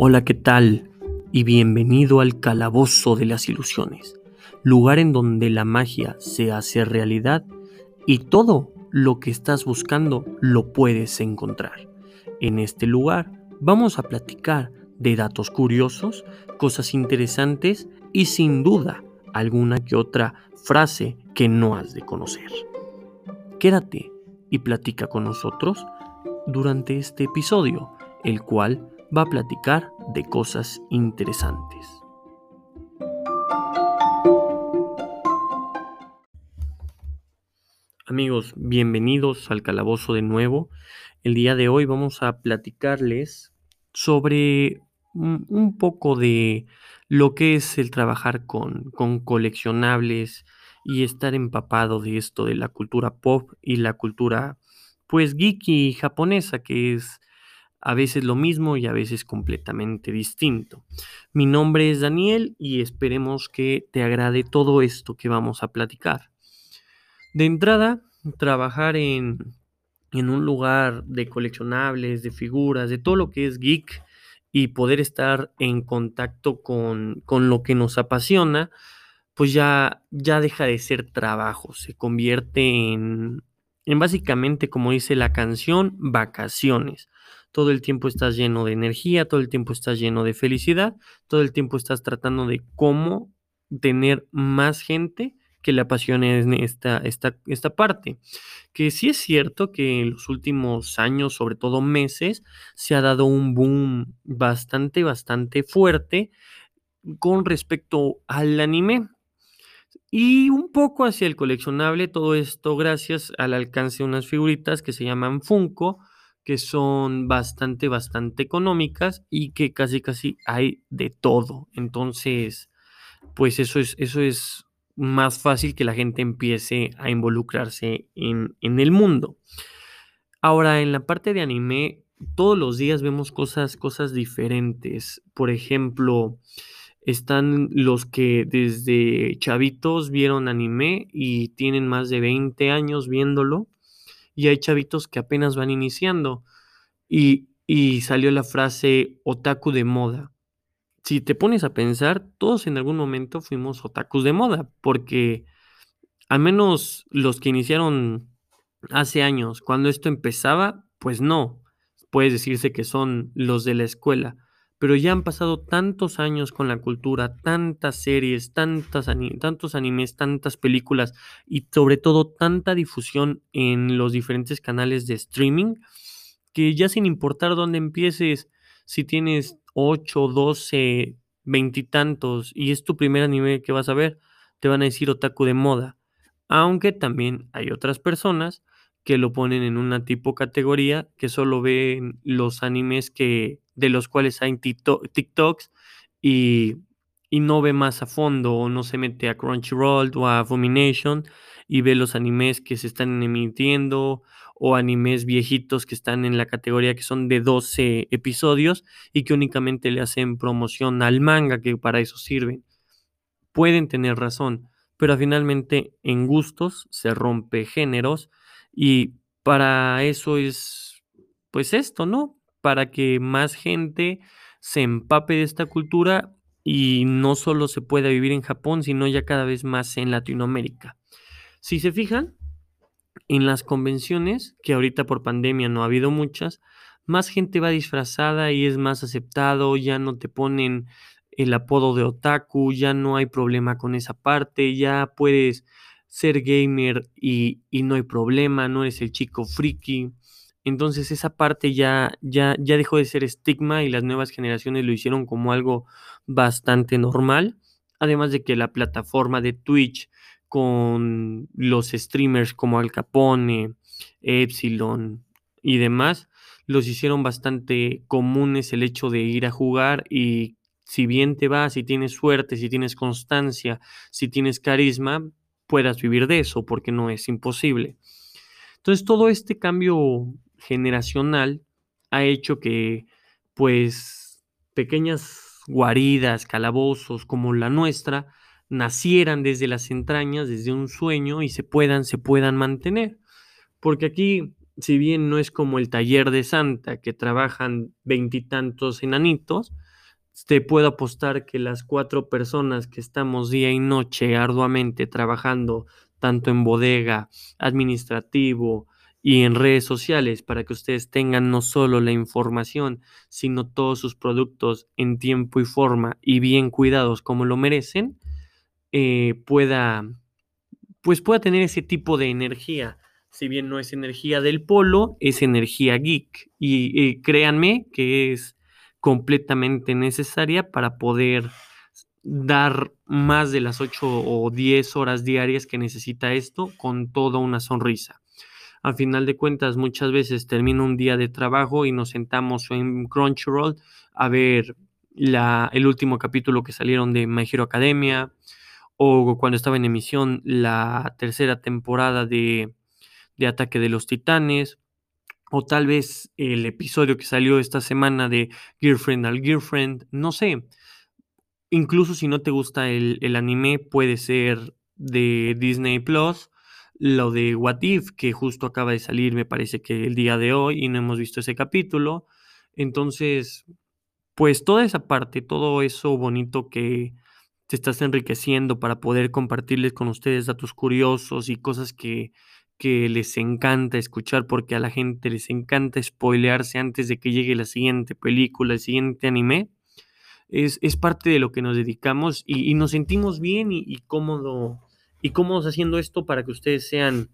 Hola, ¿qué tal? Y bienvenido al Calabozo de las Ilusiones, lugar en donde la magia se hace realidad y todo lo que estás buscando lo puedes encontrar. En este lugar vamos a platicar de datos curiosos, cosas interesantes y sin duda alguna que otra frase que no has de conocer. Quédate y platica con nosotros durante este episodio, el cual va a platicar de cosas interesantes. Amigos, bienvenidos al calabozo de nuevo. El día de hoy vamos a platicarles sobre un poco de lo que es el trabajar con, con coleccionables y estar empapado de esto de la cultura pop y la cultura pues geeky japonesa que es a veces lo mismo y a veces completamente distinto. Mi nombre es Daniel y esperemos que te agrade todo esto que vamos a platicar. De entrada, trabajar en, en un lugar de coleccionables, de figuras, de todo lo que es geek y poder estar en contacto con, con lo que nos apasiona, pues ya, ya deja de ser trabajo, se convierte en, en básicamente, como dice la canción, vacaciones todo el tiempo estás lleno de energía, todo el tiempo estás lleno de felicidad, todo el tiempo estás tratando de cómo tener más gente que le apasione esta, esta, esta parte. Que sí es cierto que en los últimos años, sobre todo meses, se ha dado un boom bastante, bastante fuerte con respecto al anime. Y un poco hacia el coleccionable, todo esto gracias al alcance de unas figuritas que se llaman Funko, que son bastante, bastante económicas y que casi, casi hay de todo. Entonces, pues eso es, eso es más fácil que la gente empiece a involucrarse en, en el mundo. Ahora, en la parte de anime, todos los días vemos cosas, cosas diferentes. Por ejemplo, están los que desde chavitos vieron anime y tienen más de 20 años viéndolo y hay chavitos que apenas van iniciando. Y, y salió la frase otaku de moda. Si te pones a pensar, todos en algún momento fuimos otakus de moda, porque al menos los que iniciaron hace años, cuando esto empezaba, pues no, puedes decirse que son los de la escuela pero ya han pasado tantos años con la cultura, tantas series, tantos animes, tantas películas y sobre todo tanta difusión en los diferentes canales de streaming que ya sin importar dónde empieces, si tienes 8, 12, veintitantos y, y es tu primer anime que vas a ver, te van a decir otaku de moda. Aunque también hay otras personas que lo ponen en una tipo categoría que solo ven los animes que de los cuales hay TikToks y, y no ve más a fondo o no se mete a Crunchyroll o a Fumination y ve los animes que se están emitiendo o animes viejitos que están en la categoría que son de 12 episodios y que únicamente le hacen promoción al manga que para eso sirven. Pueden tener razón, pero finalmente en gustos se rompe géneros y para eso es pues esto, ¿no? para que más gente se empape de esta cultura y no solo se pueda vivir en Japón, sino ya cada vez más en Latinoamérica. Si se fijan, en las convenciones, que ahorita por pandemia no ha habido muchas, más gente va disfrazada y es más aceptado, ya no te ponen el apodo de otaku, ya no hay problema con esa parte, ya puedes ser gamer y, y no hay problema, no eres el chico friki, entonces esa parte ya, ya, ya dejó de ser estigma y las nuevas generaciones lo hicieron como algo bastante normal. Además de que la plataforma de Twitch con los streamers como Al Capone, Epsilon y demás, los hicieron bastante comunes el hecho de ir a jugar y si bien te va, si tienes suerte, si tienes constancia, si tienes carisma, puedas vivir de eso, porque no es imposible. Entonces todo este cambio generacional ha hecho que pues pequeñas guaridas, calabozos como la nuestra nacieran desde las entrañas, desde un sueño y se puedan, se puedan mantener. Porque aquí, si bien no es como el taller de Santa, que trabajan veintitantos enanitos, te puedo apostar que las cuatro personas que estamos día y noche arduamente trabajando, tanto en bodega, administrativo y en redes sociales, para que ustedes tengan no solo la información, sino todos sus productos en tiempo y forma y bien cuidados como lo merecen, eh, pueda, pues pueda tener ese tipo de energía. Si bien no es energía del polo, es energía geek. y créanme que es completamente necesaria para poder dar más de las 8 o 10 horas diarias que necesita esto con toda una sonrisa. A final de cuentas, muchas veces termino un día de trabajo y nos sentamos en Crunchyroll a ver la, el último capítulo que salieron de My Hero Academia o cuando estaba en emisión la tercera temporada de, de Ataque de los Titanes o tal vez el episodio que salió esta semana de Girlfriend al Girlfriend, no sé. Incluso si no te gusta el, anime, puede ser de Disney Plus, lo de What If, que justo acaba de salir, me parece que el día de hoy, y no hemos visto ese capítulo. Entonces, pues toda esa parte, todo eso bonito que te estás enriqueciendo para poder compartirles con ustedes datos curiosos y cosas que que les encanta escuchar porque a la gente les encanta spoilearse antes de que llegue la siguiente película, el siguiente anime. Es, parte de lo que nos dedicamos y, nos sentimos bien y, y, cómodo, y cómodos haciendo esto para que ustedes sean,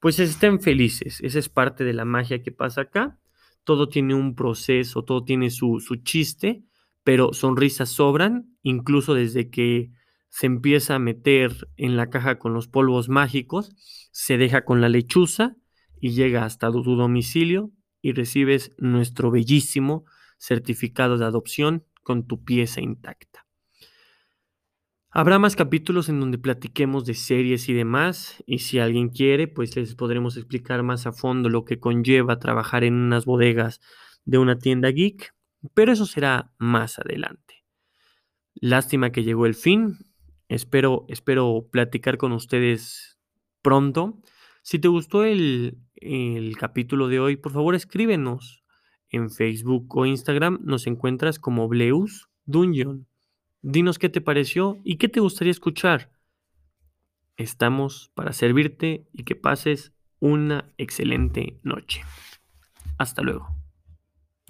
pues estén felices. Esa es parte de la magia que pasa acá. Todo tiene un proceso, todo tiene su, su chiste, pero sonrisas sobran, incluso desde que se empieza a meter en la caja con los polvos mágicos, se deja con la lechuza y llega hasta tu domicilio y recibes nuestro bellísimo certificado de adopción con tu pieza intacta. Habrá más capítulos en donde platiquemos de series y demás, y si alguien quiere, pues les podremos explicar más a fondo lo que conlleva trabajar en unas bodegas de una tienda geek, pero eso será más adelante. Lástima que llegó el fin, Espero, espero platicar con ustedes pronto. Si te gustó el, el capítulo de hoy, por favor escríbenos en Facebook o Instagram. Nos encuentras como Bleus Dungeon. Dinos qué te pareció y qué te gustaría escuchar. Estamos para servirte y que pases una excelente noche. Hasta luego.